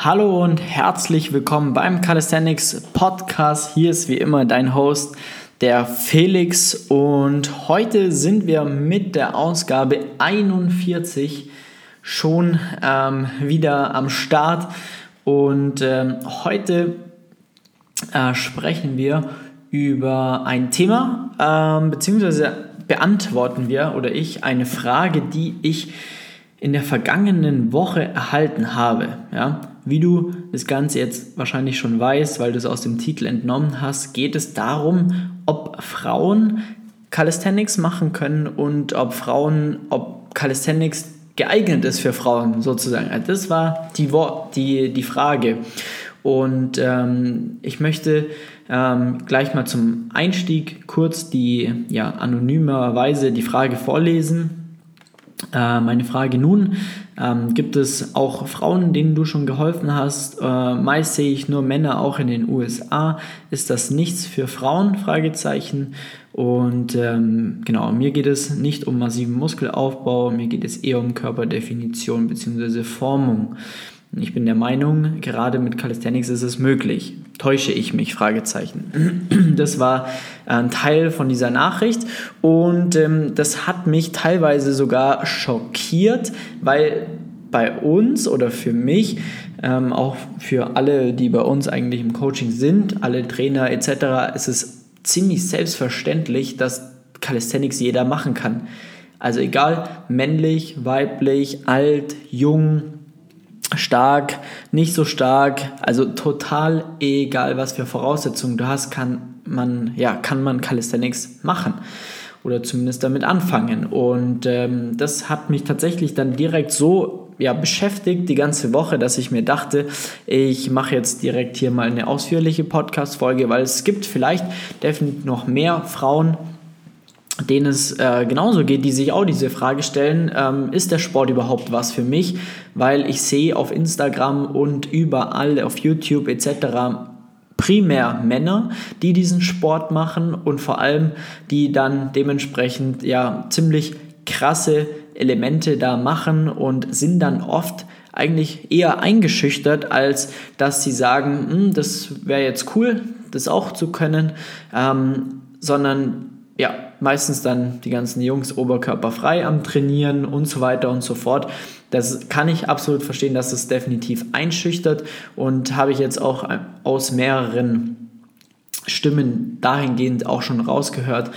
Hallo und herzlich willkommen beim Calisthenics Podcast. Hier ist wie immer dein Host, der Felix. Und heute sind wir mit der Ausgabe 41 schon ähm, wieder am Start. Und ähm, heute äh, sprechen wir über ein Thema, ähm, beziehungsweise beantworten wir oder ich eine Frage, die ich in der vergangenen Woche erhalten habe. Ja? Wie du das Ganze jetzt wahrscheinlich schon weißt, weil du es aus dem Titel entnommen hast, geht es darum, ob Frauen Calisthenics machen können und ob Frauen, ob Calisthenics geeignet ist für Frauen sozusagen. Also das war die, die, die Frage. Und ähm, ich möchte ähm, gleich mal zum Einstieg kurz die ja, anonymerweise die Frage vorlesen äh, meine Frage nun, ähm, gibt es auch Frauen, denen du schon geholfen hast? Äh, meist sehe ich nur Männer auch in den USA. Ist das nichts für Frauen? Fragezeichen. Und ähm, genau, mir geht es nicht um massiven Muskelaufbau, mir geht es eher um Körperdefinition bzw. Formung. Ich bin der Meinung, gerade mit Calisthenics ist es möglich. Täusche ich mich? Fragezeichen. Das war ein Teil von dieser Nachricht und ähm, das hat mich teilweise sogar schockiert, weil bei uns oder für mich, ähm, auch für alle, die bei uns eigentlich im Coaching sind, alle Trainer etc., ist es ziemlich selbstverständlich, dass Calisthenics jeder machen kann. Also egal, männlich, weiblich, alt, jung, stark, nicht so stark, also total egal, was für Voraussetzungen du hast, kann man, ja, kann man Calisthenics machen oder zumindest damit anfangen. Und ähm, das hat mich tatsächlich dann direkt so ja, beschäftigt die ganze Woche, dass ich mir dachte, ich mache jetzt direkt hier mal eine ausführliche Podcast-Folge, weil es gibt vielleicht definitiv noch mehr Frauen, denen es äh, genauso geht, die sich auch diese Frage stellen, ähm, ist der Sport überhaupt was für mich? Weil ich sehe auf Instagram und überall auf YouTube etc. primär Männer, die diesen Sport machen und vor allem die dann dementsprechend ja ziemlich krasse Elemente da machen und sind dann oft eigentlich eher eingeschüchtert, als dass sie sagen, hm, das wäre jetzt cool, das auch zu können, ähm, sondern ja, meistens dann die ganzen Jungs oberkörperfrei am Trainieren und so weiter und so fort. Das kann ich absolut verstehen, dass es definitiv einschüchtert und habe ich jetzt auch aus mehreren Stimmen dahingehend auch schon rausgehört,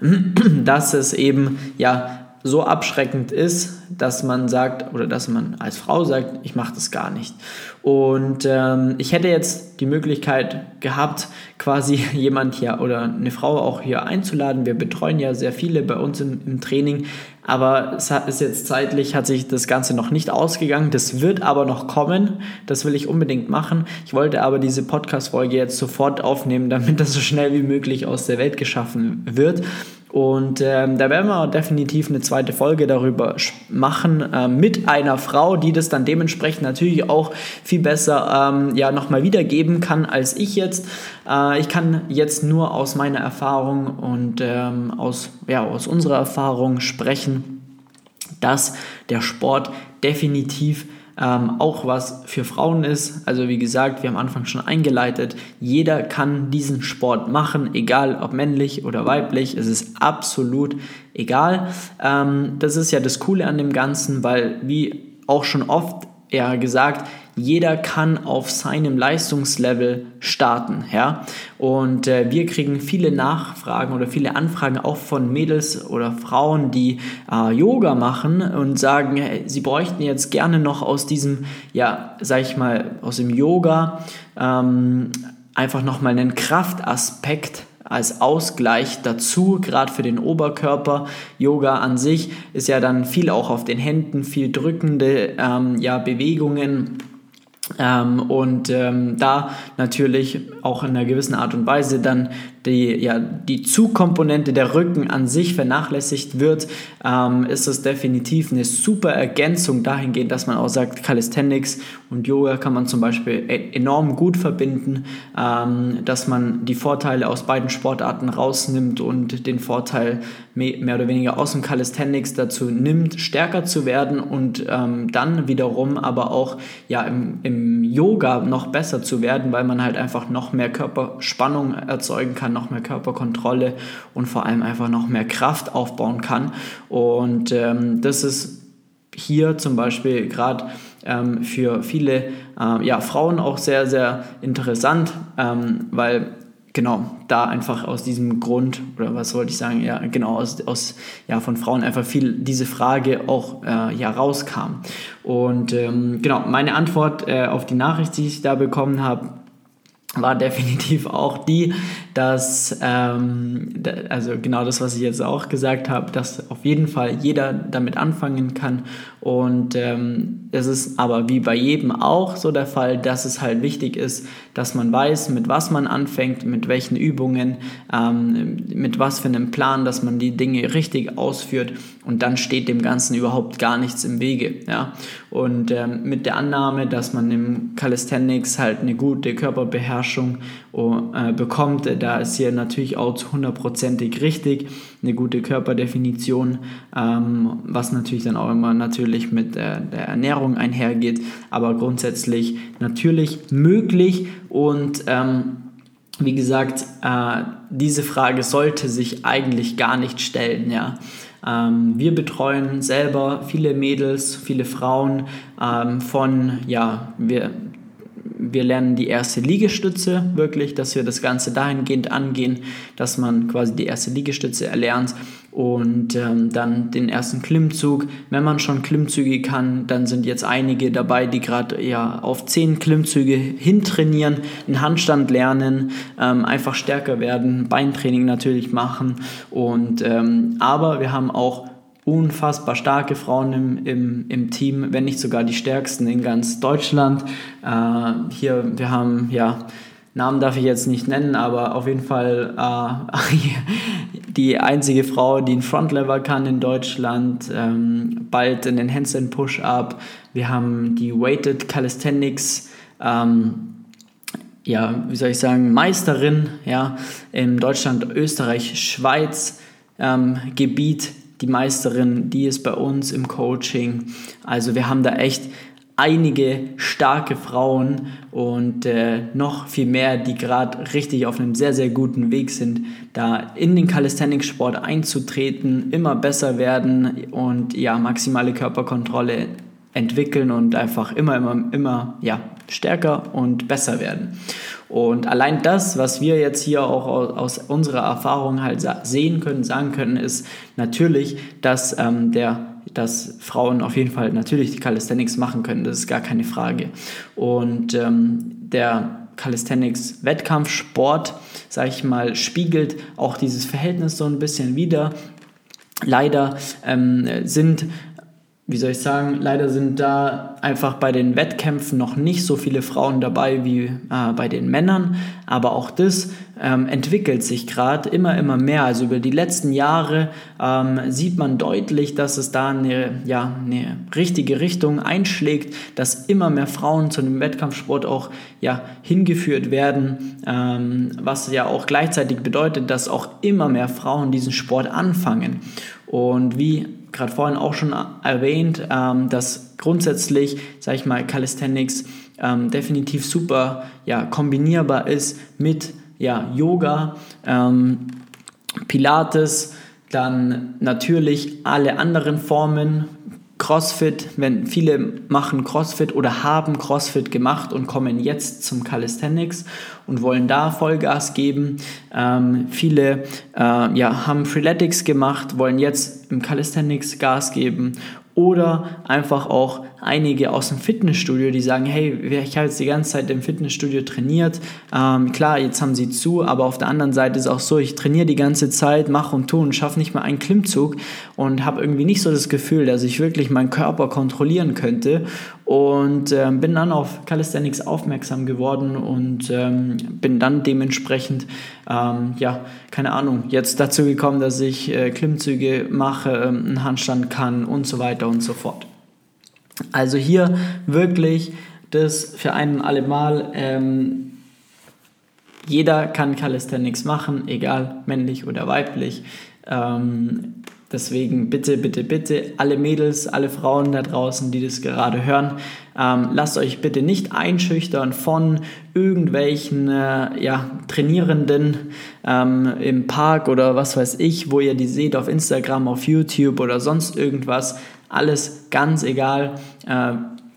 dass es eben ja so abschreckend ist, dass man sagt oder dass man als Frau sagt, ich mache das gar nicht. Und ähm, ich hätte jetzt die Möglichkeit gehabt, quasi jemand hier oder eine Frau auch hier einzuladen. Wir betreuen ja sehr viele bei uns im, im Training, aber es ist jetzt zeitlich, hat sich das Ganze noch nicht ausgegangen. Das wird aber noch kommen. Das will ich unbedingt machen. Ich wollte aber diese Podcast-Folge jetzt sofort aufnehmen, damit das so schnell wie möglich aus der Welt geschaffen wird. Und ähm, da werden wir definitiv eine zweite Folge darüber machen äh, mit einer Frau, die das dann dementsprechend natürlich auch viel besser ähm, ja, nochmal wiedergeben kann als ich jetzt. Äh, ich kann jetzt nur aus meiner Erfahrung und ähm, aus, ja, aus unserer Erfahrung sprechen, dass der Sport definitiv ähm, auch was für Frauen ist. Also wie gesagt, wir haben am Anfang schon eingeleitet, jeder kann diesen Sport machen, egal ob männlich oder weiblich, es ist absolut egal. Ähm, das ist ja das Coole an dem Ganzen, weil wie auch schon oft ja gesagt, jeder kann auf seinem Leistungslevel starten, ja. Und äh, wir kriegen viele Nachfragen oder viele Anfragen auch von Mädels oder Frauen, die äh, Yoga machen und sagen, sie bräuchten jetzt gerne noch aus diesem, ja, sag ich mal, aus dem Yoga ähm, einfach nochmal einen Kraftaspekt als Ausgleich dazu, gerade für den Oberkörper. Yoga an sich ist ja dann viel auch auf den Händen, viel drückende ähm, ja, Bewegungen ähm, und ähm, da natürlich auch in einer gewissen Art und Weise dann die, ja, die Zugkomponente der Rücken an sich vernachlässigt wird, ähm, ist es definitiv eine super Ergänzung dahingehend, dass man auch sagt, Calisthenics und Yoga kann man zum Beispiel e-, enorm gut verbinden, ähm, dass man die Vorteile aus beiden Sportarten rausnimmt und den Vorteil mehr oder weniger aus dem Calisthenics dazu nimmt, stärker zu werden und ähm, dann wiederum aber auch ja, im im Yoga noch besser zu werden, weil man halt einfach noch mehr Körperspannung erzeugen kann, noch mehr Körperkontrolle und vor allem einfach noch mehr Kraft aufbauen kann. Und ähm, das ist hier zum Beispiel gerade ähm, für viele äh, ja, Frauen auch sehr, sehr interessant, ähm, weil genau, da einfach aus diesem Grund, oder was wollte ich sagen, ja, genau, aus, aus ja, von Frauen einfach viel diese Frage auch äh, ja, rauskam. Und ähm, genau, meine Antwort äh, auf die Nachricht, die ich da bekommen habe, war definitiv auch die, dass, ähm, also genau das, was ich jetzt auch gesagt habe, dass auf jeden Fall jeder damit anfangen kann. Und ähm, es ist aber wie bei jedem auch so der Fall, dass es halt wichtig ist, dass man weiß, mit was man anfängt, mit welchen Übungen, ähm, mit was für einem Plan, dass man die Dinge richtig ausführt und dann steht dem Ganzen überhaupt gar nichts im Wege. Ja? Und ähm, mit der Annahme, dass man im Calisthenics halt eine gute Körperbeherrschung äh, bekommt, da ist hier natürlich auch zu hundertprozentig richtig, eine gute Körperdefinition, ähm, was natürlich dann auch immer natürlich mit der, der Ernährung einhergeht, aber grundsätzlich natürlich möglich und ähm, wie gesagt, äh, diese Frage sollte sich eigentlich gar nicht stellen, ja. Ähm, wir betreuen selber viele Mädels, viele Frauen ähm, von, ja, wir wir lernen die erste Liegestütze wirklich, dass wir das Ganze dahingehend angehen, dass man quasi die erste Liegestütze erlernt und ähm, dann den ersten Klimmzug. Wenn man schon Klimmzüge kann, dann sind jetzt einige dabei, die gerade ja auf zehn Klimmzüge hintrainieren, einen Handstand lernen, ähm, einfach stärker werden, Beintraining natürlich machen und ähm, aber wir haben auch unfassbar starke Frauen im, im, im Team, wenn nicht sogar die stärksten in ganz Deutschland. Äh, hier, wir haben, ja, Namen darf ich jetzt nicht nennen, aber auf jeden Fall äh, die einzige Frau, die einen Frontlever kann in Deutschland, ähm, bald in den Handstand Push-Up. Wir haben die Weighted Calisthenics, ähm, ja, wie soll ich sagen, Meisterin, ja, in Deutschland, Österreich, Schweiz ähm, Gebiet die Meisterin, die ist bei uns im Coaching. Also wir haben da echt einige starke Frauen und äh, noch viel mehr, die gerade richtig auf einem sehr, sehr guten Weg sind, da in den Calisthenics-Sport einzutreten, immer besser werden und ja, maximale Körperkontrolle entwickeln und einfach immer, immer, immer ja, stärker und besser werden. Und allein das, was wir jetzt hier auch aus, unserer Erfahrung halt sehen können, sagen können, ist natürlich, dass ähm, der dass Frauen auf jeden Fall natürlich die Calisthenics machen können, das ist gar keine Frage. Und ähm, der Calisthenics Wettkampfsport, sage ich mal, spiegelt auch dieses Verhältnis so ein bisschen wider. Leider ähm, sind wie soll ich sagen, leider sind da einfach bei den Wettkämpfen noch nicht so viele Frauen dabei wie äh, bei den Männern. Aber auch das ähm, entwickelt sich gerade immer, immer mehr. Also über die letzten Jahre ähm, sieht man deutlich, dass es da eine, ja, eine richtige Richtung einschlägt, dass immer mehr Frauen zu dem Wettkampfsport auch ja, hingeführt werden. Ähm, was ja auch gleichzeitig bedeutet, dass auch immer mehr Frauen diesen Sport anfangen. Und wie gerade vorhin auch schon erwähnt, ähm, dass grundsätzlich, sage ich mal, Calisthenics ähm, definitiv super ja, kombinierbar ist mit ja, Yoga, ähm, Pilates, dann natürlich alle anderen Formen CrossFit, wenn viele machen CrossFit oder haben CrossFit gemacht und kommen jetzt zum Calisthenics und wollen da Vollgas geben. Ähm, viele äh, ja, haben Freeletics gemacht, wollen jetzt im Calisthenics Gas geben oder einfach auch einige aus dem Fitnessstudio, die sagen, hey, ich habe jetzt die ganze Zeit im Fitnessstudio trainiert. Ähm, klar, jetzt haben sie zu, aber auf der anderen Seite ist auch so, ich trainiere die ganze Zeit, mache und tue und schaffe nicht mal einen Klimmzug und habe irgendwie nicht so das Gefühl, dass ich wirklich meinen Körper kontrollieren könnte. Und ähm, bin dann auf Calisthenics aufmerksam geworden und ähm, bin dann dementsprechend, ähm, ja, keine Ahnung, jetzt dazu gekommen, dass ich äh, Klimmzüge mache, ähm, einen Handstand kann und so weiter und so fort. Also hier wirklich das für ein und alle Mal. Ähm, jeder kann Calisthenics machen, egal männlich oder weiblich. Ähm, Deswegen bitte, bitte, bitte, alle Mädels, alle Frauen da draußen, die das gerade hören, ähm, lasst euch bitte nicht einschüchtern von irgendwelchen äh, ja, Trainierenden ähm, im Park oder was weiß ich, wo ihr die seht auf Instagram, auf YouTube oder sonst irgendwas. Alles ganz egal. Äh,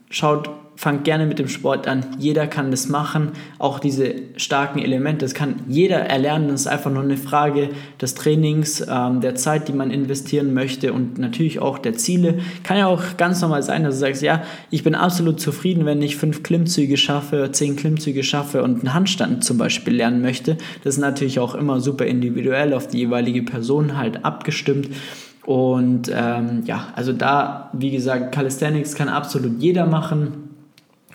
schaut fangt gerne mit dem Sport an. Jeder kann das machen. Auch diese starken Elemente, das kann jeder erlernen. Das ist einfach nur eine Frage des Trainings, ähm, der Zeit, die man investieren möchte und natürlich auch der Ziele. Kann ja auch ganz normal sein, dass du sagst, ja, ich bin absolut zufrieden, wenn ich fünf Klimmzüge schaffe, zehn Klimmzüge schaffe und einen Handstand zum Beispiel lernen möchte. Das ist natürlich auch immer super individuell auf die jeweilige Person halt abgestimmt. Und ähm, ja, also da, wie gesagt, Calisthenics kann absolut jeder machen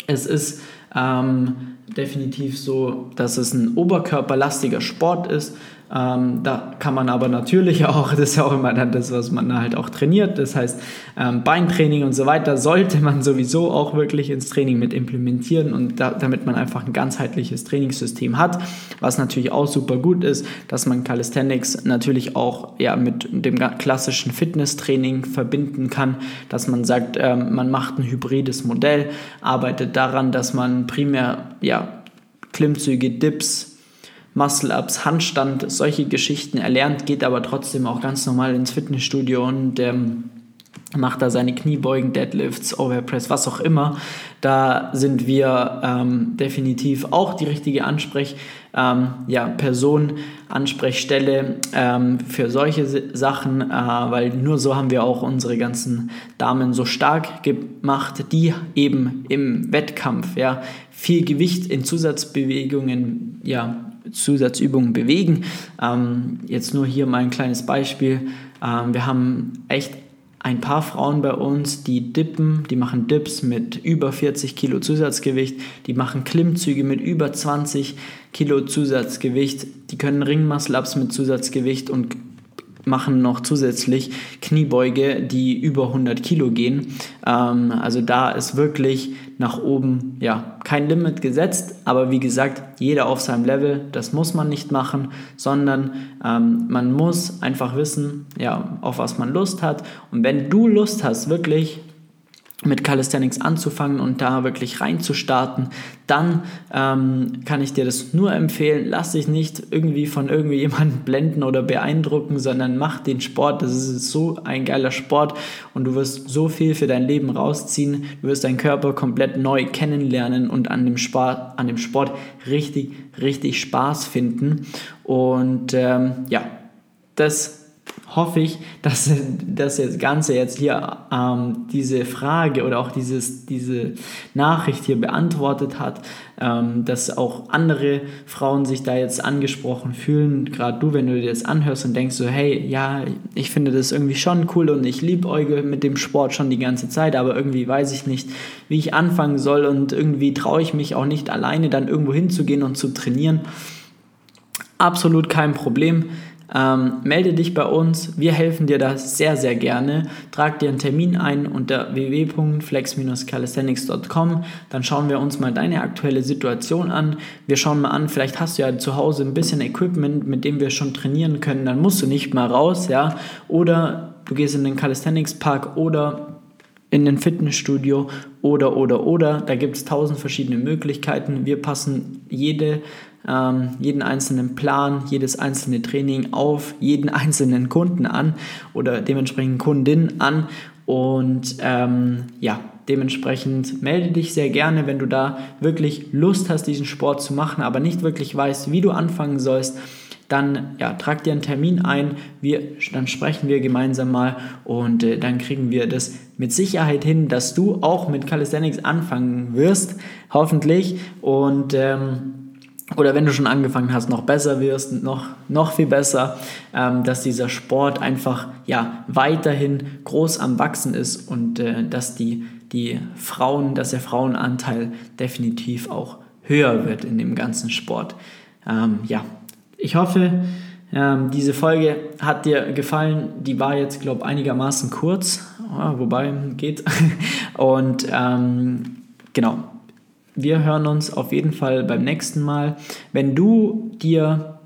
es ist ähm, definitiv so, dass es ein oberkörperlastiger Sport ist. Ähm, da kann man aber natürlich auch, das ist ja auch immer dann das, was man halt auch trainiert, das heißt ähm, Beintraining und so weiter, sollte man sowieso auch wirklich ins Training mit implementieren und da, damit man einfach ein ganzheitliches Trainingssystem hat, was natürlich auch super gut ist, dass man Calisthenics natürlich auch ja, mit dem klassischen Fitnesstraining verbinden kann, dass man sagt, ähm, man macht ein hybrides Modell, arbeitet daran, dass man primär ja, Klimmzüge, Dips, Muscle-Ups, Handstand, solche Geschichten erlernt, geht aber trotzdem auch ganz normal ins Fitnessstudio und ähm, macht da seine Kniebeugen, Deadlifts, Overpress, was auch immer. Da sind wir ähm, definitiv auch die richtige Ansprech, ähm, ja, Person, Ansprechstelle ähm, für solche Sachen, äh, weil nur so haben wir auch unsere ganzen Damen so stark gemacht, die eben im Wettkampf ja, viel Gewicht in Zusatzbewegungen ja, Zusatzübungen bewegen. Ähm, jetzt nur hier mal ein kleines Beispiel. Ähm, wir haben echt ein paar Frauen bei uns, die dippen, die machen Dips mit über 40 Kilo Zusatzgewicht, die machen Klimmzüge mit über 20 Kilo Zusatzgewicht, die können Ringmuscle-Ups mit Zusatzgewicht und machen noch zusätzlich Kniebeuge, die über 100 Kilo gehen. Ähm, also da ist wirklich nach oben ja kein Limit gesetzt, aber wie gesagt, jeder auf seinem Level, das muss man nicht machen, sondern ähm, man muss einfach wissen, ja, auf was man Lust hat. Und wenn du Lust hast, wirklich mit Calisthenics anzufangen und da wirklich reinzustarten, dann ähm, kann ich dir das nur empfehlen. Lass dich nicht irgendwie von irgendwie jemandem blenden oder beeindrucken, sondern mach den Sport. Das ist so ein geiler Sport und du wirst so viel für dein Leben rausziehen. Du wirst deinen Körper komplett neu kennenlernen und an dem Sport, an dem Sport richtig, richtig Spaß finden. Und ähm, ja, das hoffe ich, dass, das Ganze jetzt hier ähm, diese Frage oder auch dieses, diese Nachricht hier beantwortet hat, ähm, dass auch andere Frauen sich da jetzt angesprochen fühlen. Gerade du, wenn du dir das anhörst und denkst so, hey, ja, ich finde das irgendwie schon cool und ich liebe Euge mit dem Sport schon die ganze Zeit, aber irgendwie weiß ich nicht, wie ich anfangen soll und irgendwie traue ich mich auch nicht alleine dann irgendwo hinzugehen und zu trainieren. Absolut kein Problem ähm, melde dich bei uns, wir helfen dir da sehr, sehr gerne. Trag dir einen Termin ein unter www.flex-calisthenics.com. Dann schauen wir uns mal deine aktuelle Situation an. Wir schauen mal an, vielleicht hast du ja zu Hause ein bisschen Equipment, mit dem wir schon trainieren können. Dann musst du nicht mal raus, ja. Oder du gehst in den Calisthenics Park oder in den Fitnessstudio oder, oder, oder. Da gibt es tausend verschiedene Möglichkeiten. Wir passen jede jeden einzelnen Plan, jedes einzelne Training auf jeden einzelnen Kunden an oder dementsprechend Kundin an. Und ähm, ja, dementsprechend melde dich sehr gerne, wenn du da wirklich Lust hast, diesen Sport zu machen, aber nicht wirklich weißt, wie du anfangen sollst. Dann ja, trag dir einen Termin ein, wir, dann sprechen wir gemeinsam mal und äh, dann kriegen wir das mit Sicherheit hin, dass du auch mit Calisthenics anfangen wirst, hoffentlich. Und ähm, oder wenn du schon angefangen hast, noch besser wirst, noch, noch viel besser, ähm, dass dieser Sport einfach ja, weiterhin groß am Wachsen ist und äh, dass die, die Frauen, dass der Frauenanteil definitiv auch höher wird in dem ganzen Sport. Ähm, ja, ich hoffe, ähm, diese Folge hat dir gefallen. Die war jetzt, glaube ich, einigermaßen kurz, wobei geht. Und ähm, genau, wir hören uns auf jeden Fall beim nächsten Mal. Wenn du dir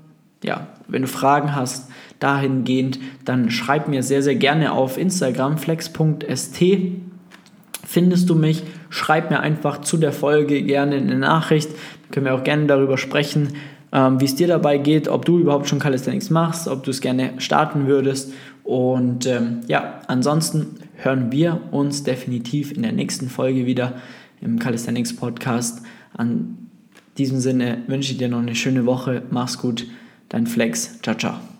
ja, wenn du Fragen hast dahingehend, dann schreib mir sehr, sehr gerne auf Instagram flex.st findest du mich. Schreib mir einfach zu der Folge gerne eine Nachricht. Dann können wir auch gerne darüber sprechen, ähm, wie es dir dabei geht, ob du überhaupt schon Calisthenics machst, ob du es gerne starten würdest. Und ähm, ja, ansonsten hören wir uns definitiv in der nächsten Folge wieder im Calisthenics Podcast. An diesem Sinne wünsche ich dir noch eine schöne Woche. Mach's gut. Dein Flex. Ciao, ciao.